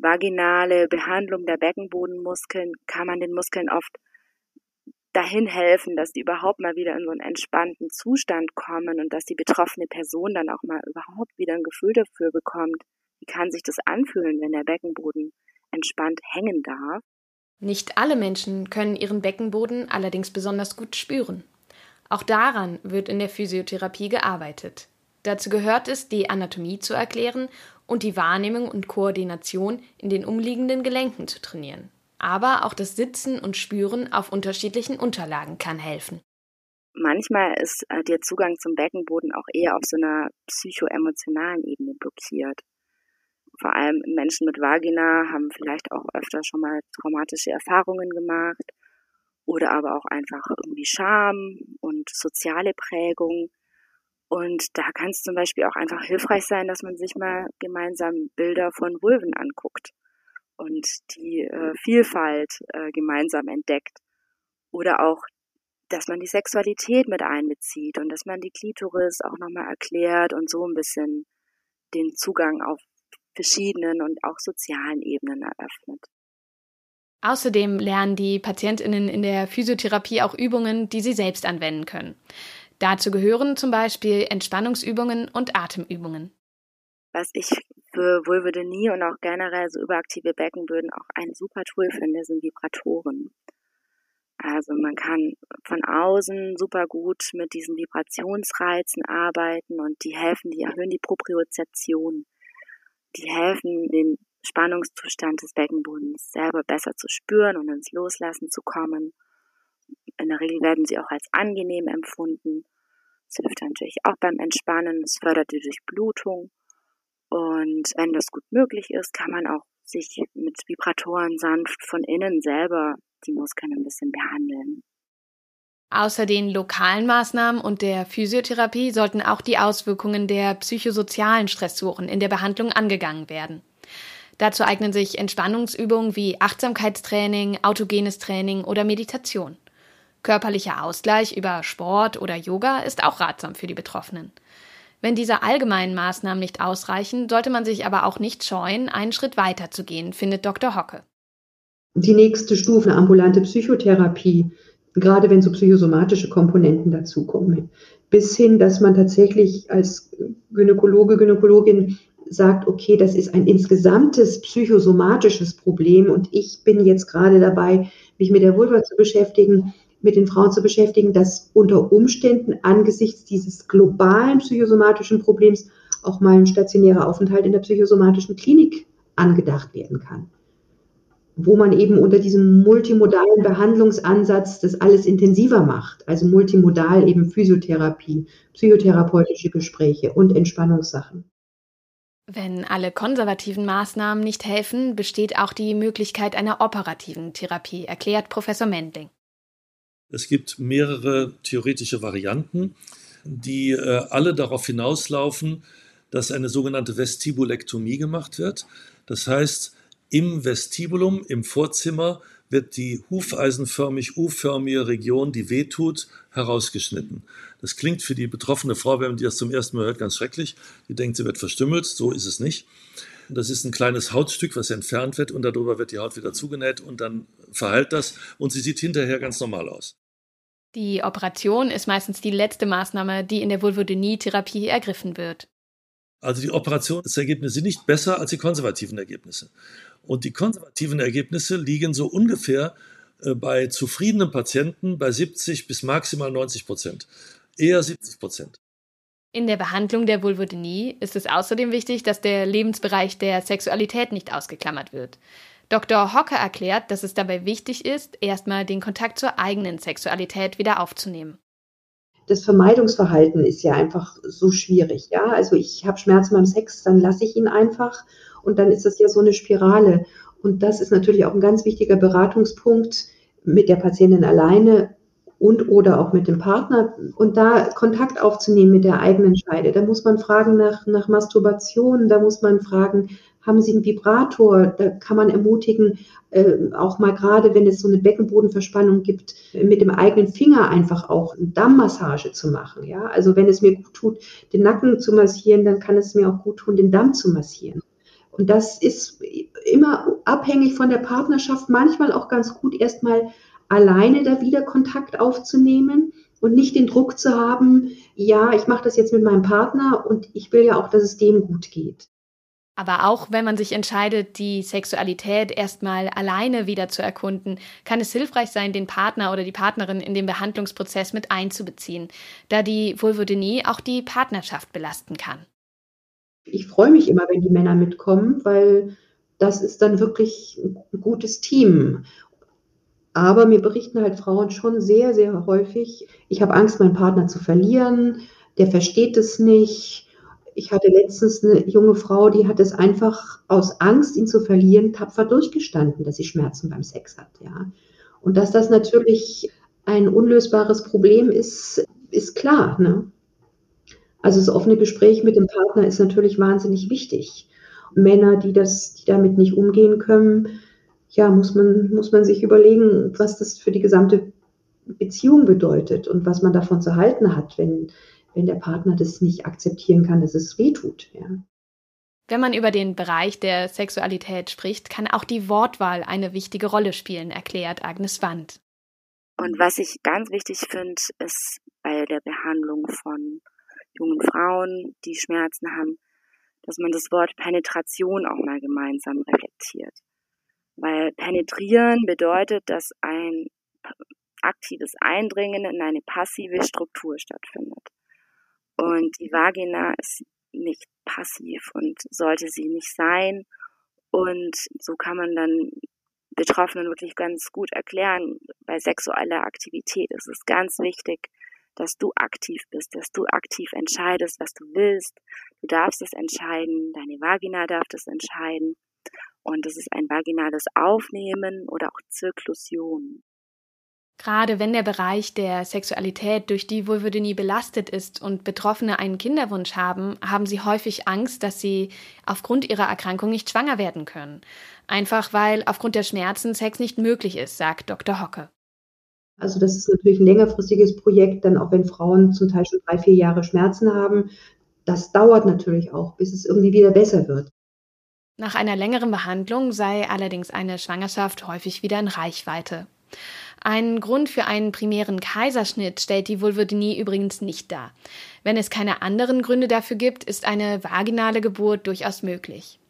vaginale Behandlung der Beckenbodenmuskeln kann man den Muskeln oft dahin helfen, dass die überhaupt mal wieder in so einen entspannten Zustand kommen und dass die betroffene Person dann auch mal überhaupt wieder ein Gefühl dafür bekommt, wie kann sich das anfühlen, wenn der Beckenboden entspannt hängen darf. Nicht alle Menschen können ihren Beckenboden allerdings besonders gut spüren. Auch daran wird in der Physiotherapie gearbeitet. Dazu gehört es, die Anatomie zu erklären und die Wahrnehmung und Koordination in den umliegenden Gelenken zu trainieren. Aber auch das Sitzen und Spüren auf unterschiedlichen Unterlagen kann helfen. Manchmal ist äh, der Zugang zum Beckenboden auch eher auf so einer psychoemotionalen Ebene blockiert. Vor allem Menschen mit Vagina haben vielleicht auch öfter schon mal traumatische Erfahrungen gemacht oder aber auch einfach irgendwie Scham und soziale Prägung und da kann es zum Beispiel auch einfach hilfreich sein, dass man sich mal gemeinsam Bilder von Vulven anguckt und die äh, Vielfalt äh, gemeinsam entdeckt. Oder auch, dass man die Sexualität mit einbezieht und dass man die Klitoris auch nochmal erklärt und so ein bisschen den Zugang auf verschiedenen und auch sozialen Ebenen eröffnet. Außerdem lernen die Patientinnen in der Physiotherapie auch Übungen, die sie selbst anwenden können. Dazu gehören zum Beispiel Entspannungsübungen und Atemübungen. Was ich für Vulvodynie und auch generell so überaktive Beckenböden auch ein super Tool finde, sind Vibratoren. Also man kann von außen super gut mit diesen Vibrationsreizen arbeiten und die helfen, die erhöhen die Propriozeption. Die helfen, den Spannungszustand des Beckenbodens selber besser zu spüren und ins Loslassen zu kommen. In der Regel werden sie auch als angenehm empfunden. Es hilft natürlich auch beim Entspannen, es fördert die Durchblutung. Und wenn das gut möglich ist, kann man auch sich mit Vibratoren sanft von innen selber die Muskeln ein bisschen behandeln. Außer den lokalen Maßnahmen und der Physiotherapie sollten auch die Auswirkungen der psychosozialen Stressoren in der Behandlung angegangen werden. Dazu eignen sich Entspannungsübungen wie Achtsamkeitstraining, autogenes Training oder Meditation. Körperlicher Ausgleich über Sport oder Yoga ist auch ratsam für die Betroffenen. Wenn diese allgemeinen Maßnahmen nicht ausreichen, sollte man sich aber auch nicht scheuen, einen Schritt weiter zu gehen, findet Dr. Hocke. Die nächste Stufe, ambulante Psychotherapie, Gerade wenn so psychosomatische Komponenten dazukommen. Bis hin, dass man tatsächlich als Gynäkologe, Gynäkologin sagt, okay, das ist ein insgesamtes psychosomatisches Problem und ich bin jetzt gerade dabei, mich mit der Vulva zu beschäftigen, mit den Frauen zu beschäftigen, dass unter Umständen angesichts dieses globalen psychosomatischen Problems auch mal ein stationärer Aufenthalt in der psychosomatischen Klinik angedacht werden kann. Wo man eben unter diesem multimodalen Behandlungsansatz das alles intensiver macht. Also multimodal eben Physiotherapie, psychotherapeutische Gespräche und Entspannungssachen. Wenn alle konservativen Maßnahmen nicht helfen, besteht auch die Möglichkeit einer operativen Therapie, erklärt Professor Mendling. Es gibt mehrere theoretische Varianten, die äh, alle darauf hinauslaufen, dass eine sogenannte Vestibulektomie gemacht wird. Das heißt, im Vestibulum, im Vorzimmer, wird die hufeisenförmig U-förmige Region, die wehtut, herausgeschnitten. Das klingt für die betroffene Frau, wenn die das zum ersten Mal hört, ganz schrecklich. Die denkt, sie wird verstümmelt. So ist es nicht. Das ist ein kleines Hautstück, was entfernt wird und darüber wird die Haut wieder zugenäht und dann verheilt das und sie sieht hinterher ganz normal aus. Die Operation ist meistens die letzte Maßnahme, die in der Vulvodynie-Therapie ergriffen wird. Also die Operationsergebnisse sind nicht besser als die konservativen Ergebnisse. Und die konservativen Ergebnisse liegen so ungefähr äh, bei zufriedenen Patienten bei 70 bis maximal 90 Prozent. Eher 70 Prozent. In der Behandlung der Vulvodynie ist es außerdem wichtig, dass der Lebensbereich der Sexualität nicht ausgeklammert wird. Dr. Hocker erklärt, dass es dabei wichtig ist, erstmal den Kontakt zur eigenen Sexualität wieder aufzunehmen das Vermeidungsverhalten ist ja einfach so schwierig. Ja, also ich habe Schmerzen beim Sex, dann lasse ich ihn einfach und dann ist das ja so eine Spirale. Und das ist natürlich auch ein ganz wichtiger Beratungspunkt mit der Patientin alleine und oder auch mit dem Partner und da Kontakt aufzunehmen mit der eigenen Scheide. Da muss man fragen nach, nach Masturbation, da muss man fragen, haben Sie einen Vibrator? Da kann man ermutigen, äh, auch mal gerade, wenn es so eine Beckenbodenverspannung gibt, mit dem eigenen Finger einfach auch eine Dammmassage zu machen. Ja, also wenn es mir gut tut, den Nacken zu massieren, dann kann es mir auch gut tun, den Damm zu massieren. Und das ist immer abhängig von der Partnerschaft, manchmal auch ganz gut, erstmal alleine da wieder Kontakt aufzunehmen und nicht den Druck zu haben, ja, ich mache das jetzt mit meinem Partner und ich will ja auch, dass es dem gut geht. Aber auch wenn man sich entscheidet, die Sexualität erstmal alleine wieder zu erkunden, kann es hilfreich sein, den Partner oder die Partnerin in den Behandlungsprozess mit einzubeziehen, da die Vulvodynie auch die Partnerschaft belasten kann. Ich freue mich immer, wenn die Männer mitkommen, weil das ist dann wirklich ein gutes Team. Aber mir berichten halt Frauen schon sehr, sehr häufig, ich habe Angst, meinen Partner zu verlieren, der versteht es nicht. Ich hatte letztens eine junge Frau, die hat es einfach aus Angst, ihn zu verlieren, tapfer durchgestanden, dass sie Schmerzen beim Sex hat. Ja. Und dass das natürlich ein unlösbares Problem ist, ist klar. Ne? Also das offene Gespräch mit dem Partner ist natürlich wahnsinnig wichtig. Männer, die das, die damit nicht umgehen können, ja, muss man, muss man sich überlegen, was das für die gesamte Beziehung bedeutet und was man davon zu halten hat, wenn, wenn der Partner das nicht akzeptieren kann, dass es weh tut. Ja. Wenn man über den Bereich der Sexualität spricht, kann auch die Wortwahl eine wichtige Rolle spielen, erklärt Agnes Wand. Und was ich ganz wichtig finde, ist bei der Behandlung von jungen Frauen, die Schmerzen haben, dass man das Wort Penetration auch mal gemeinsam reflektiert. Weil penetrieren bedeutet, dass ein aktives Eindringen in eine passive Struktur stattfindet. Und die Vagina ist nicht passiv und sollte sie nicht sein. Und so kann man dann Betroffenen wirklich ganz gut erklären, bei sexueller Aktivität ist es ganz wichtig, dass du aktiv bist, dass du aktiv entscheidest, was du willst. Du darfst es entscheiden, deine Vagina darf es entscheiden. Und es ist ein vaginales Aufnehmen oder auch Zirklusion. Gerade wenn der Bereich der Sexualität durch die Vulvodynie belastet ist und Betroffene einen Kinderwunsch haben, haben sie häufig Angst, dass sie aufgrund ihrer Erkrankung nicht schwanger werden können. Einfach weil aufgrund der Schmerzen Sex nicht möglich ist, sagt Dr. Hocke. Also das ist natürlich ein längerfristiges Projekt, dann auch wenn Frauen zum Teil schon drei, vier Jahre Schmerzen haben. Das dauert natürlich auch, bis es irgendwie wieder besser wird. Nach einer längeren Behandlung sei allerdings eine Schwangerschaft häufig wieder in Reichweite. Einen Grund für einen primären Kaiserschnitt stellt die Vulvodynie übrigens nicht dar. Wenn es keine anderen Gründe dafür gibt, ist eine vaginale Geburt durchaus möglich.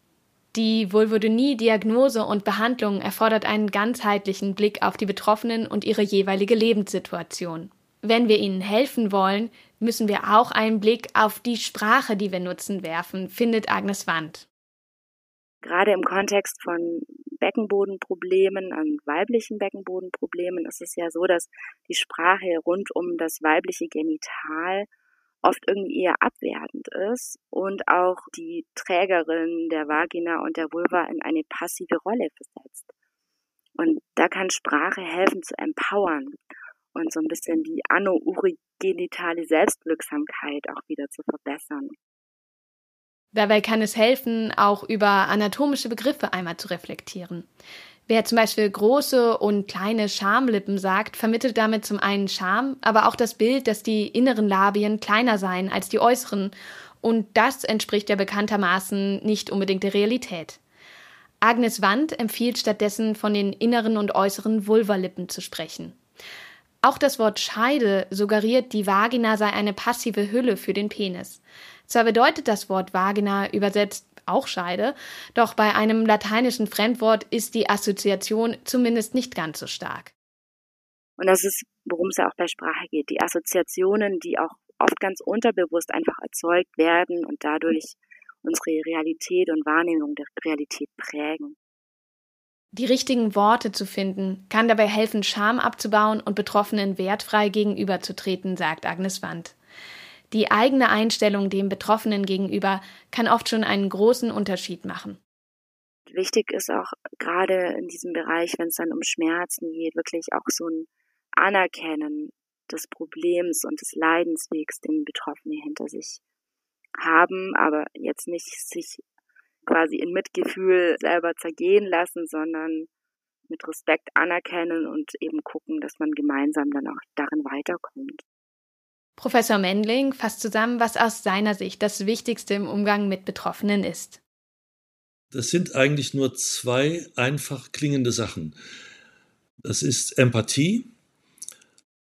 Die Vulvodynie-Diagnose und Behandlung erfordert einen ganzheitlichen Blick auf die Betroffenen und ihre jeweilige Lebenssituation. Wenn wir ihnen helfen wollen, müssen wir auch einen Blick auf die Sprache, die wir nutzen, werfen, findet Agnes Wand. Gerade im Kontext von Beckenbodenproblemen, an weiblichen Beckenbodenproblemen ist es ja so, dass die Sprache rund um das weibliche Genital oft irgendwie eher abwertend ist und auch die Trägerin der Vagina und der Vulva in eine passive Rolle versetzt. Und da kann Sprache helfen zu empowern und so ein bisschen die anno-urogenitale Selbstwirksamkeit auch wieder zu verbessern. Dabei kann es helfen, auch über anatomische Begriffe einmal zu reflektieren. Wer zum Beispiel große und kleine Schamlippen sagt, vermittelt damit zum einen Scham, aber auch das Bild, dass die inneren Labien kleiner seien als die äußeren. Und das entspricht ja bekanntermaßen nicht unbedingt der Realität. Agnes Wand empfiehlt stattdessen von den inneren und äußeren Vulvalippen zu sprechen. Auch das Wort Scheide suggeriert, die Vagina sei eine passive Hülle für den Penis. Zwar bedeutet das Wort Vagina übersetzt auch Scheide, doch bei einem lateinischen Fremdwort ist die Assoziation zumindest nicht ganz so stark. Und das ist, worum es ja auch bei Sprache geht, die Assoziationen, die auch oft ganz unterbewusst einfach erzeugt werden und dadurch unsere Realität und Wahrnehmung der Realität prägen. Die richtigen Worte zu finden, kann dabei helfen, Scham abzubauen und Betroffenen wertfrei gegenüberzutreten, sagt Agnes Wand. Die eigene Einstellung dem Betroffenen gegenüber kann oft schon einen großen Unterschied machen. Wichtig ist auch gerade in diesem Bereich, wenn es dann um Schmerzen geht, wirklich auch so ein Anerkennen des Problems und des Leidenswegs, den Betroffene hinter sich haben, aber jetzt nicht sich quasi in Mitgefühl selber zergehen lassen, sondern mit Respekt anerkennen und eben gucken, dass man gemeinsam dann auch darin weiterkommt. Professor Mendling fasst zusammen, was aus seiner Sicht das Wichtigste im Umgang mit Betroffenen ist. Das sind eigentlich nur zwei einfach klingende Sachen. Das ist Empathie,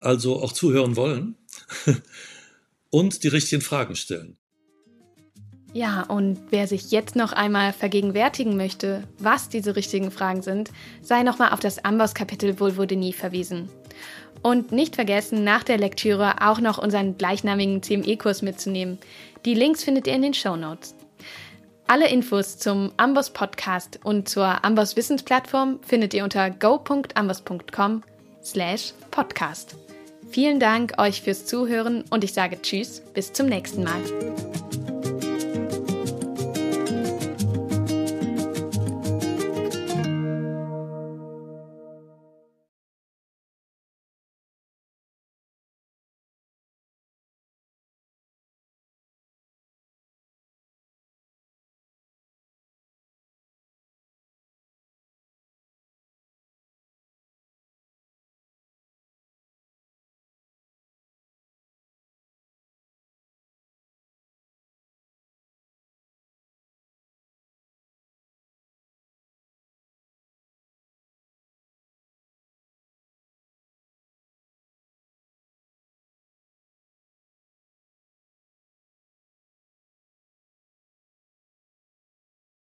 also auch zuhören wollen, und die richtigen Fragen stellen. Ja, und wer sich jetzt noch einmal vergegenwärtigen möchte, was diese richtigen Fragen sind, sei nochmal auf das Amboss-Kapitel Vulvodynie verwiesen. Und nicht vergessen, nach der Lektüre auch noch unseren gleichnamigen CME-Kurs mitzunehmen. Die Links findet ihr in den Show Notes. Alle Infos zum Amboss Podcast und zur Amboss Wissensplattform findet ihr unter go.amboss.com slash podcast. Vielen Dank euch fürs Zuhören und ich sage Tschüss, bis zum nächsten Mal.